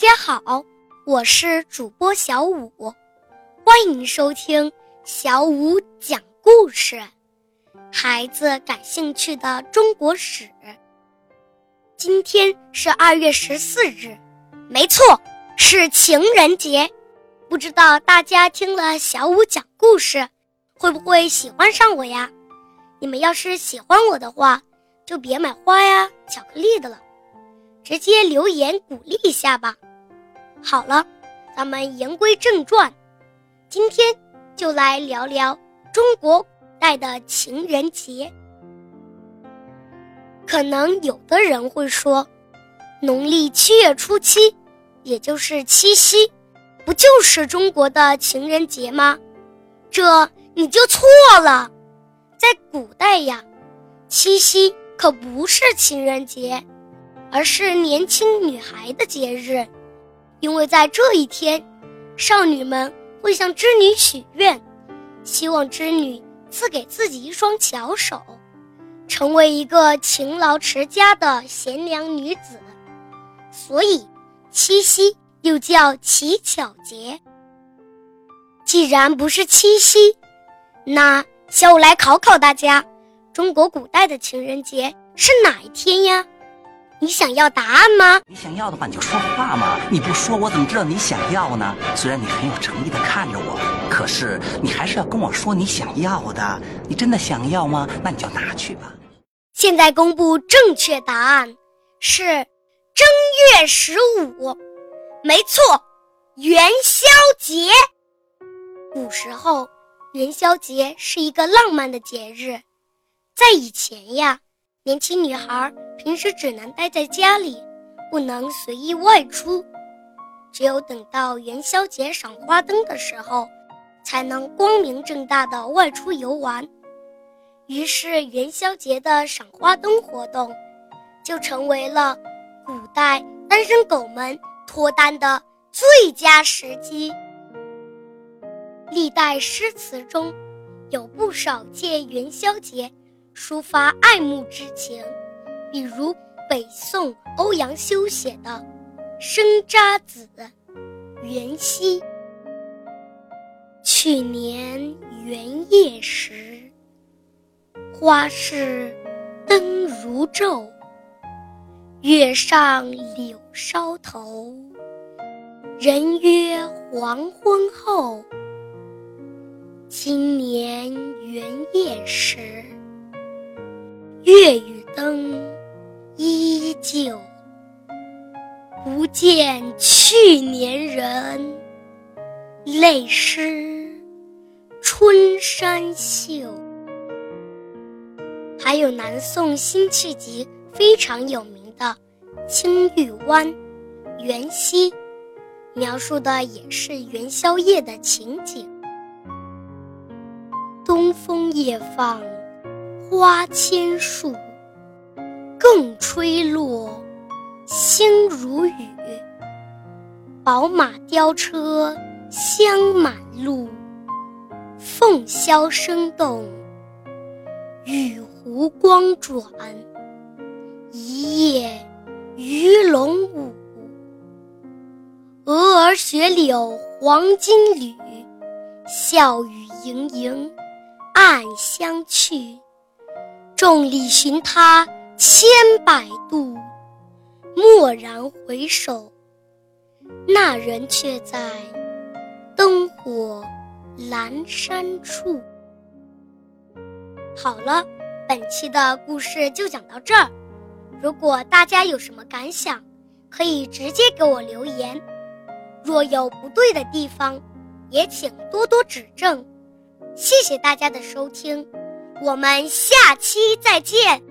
家好，我是主播小五，欢迎收听小五讲故事。孩子感兴趣的中国史。今天是二月十四日，没错，是情人节。不知道大家听了小五讲故事，会不会喜欢上我呀？你们要是喜欢我的话，就别买花呀、巧克力的了，直接留言鼓励一下吧。好了，咱们言归正传，今天就来聊聊中国古代的情人节。可能有的人会说，农历七月初七，也就是七夕，不就是中国的情人节吗？这你就错了，在古代呀，七夕可不是情人节，而是年轻女孩的节日。因为在这一天，少女们会向织女许愿，希望织女赐给自己一双巧手，成为一个勤劳持家的贤良女子。所以，七夕又叫乞巧节。既然不是七夕，那小五来考考大家：中国古代的情人节是哪一天呀？你想要答案吗？你想要的话，你就说话嘛！你不说，我怎么知道你想要呢？虽然你很有诚意的看着我，可是你还是要跟我说你想要的。你真的想要吗？那你就拿去吧。现在公布正确答案，是正月十五，没错，元宵节。古时候，元宵节是一个浪漫的节日，在以前呀。年轻女孩平时只能待在家里，不能随意外出，只有等到元宵节赏花灯的时候，才能光明正大的外出游玩。于是，元宵节的赏花灯活动，就成为了古代单身狗们脱单的最佳时机。历代诗词中，有不少借元宵节。抒发爱慕之情，比如北宋欧阳修写的《生查子·元夕》：“去年元夜时，花市灯如昼。月上柳梢头，人约黄昏后。今年元夜时。”月与灯依旧，不见去年人，泪湿春衫袖。还有南宋辛弃疾非常有名的《青玉湾·元夕》，描述的也是元宵夜的情景。东风夜放。花千树，更吹落，星如雨。宝马雕车香满路，凤箫声动，玉壶光转。一夜鱼龙舞，蛾儿雪柳黄金缕，笑语盈盈暗香去。众里寻他千百度，蓦然回首，那人却在灯火阑珊处。好了，本期的故事就讲到这儿。如果大家有什么感想，可以直接给我留言。若有不对的地方，也请多多指正。谢谢大家的收听。我们下期再见。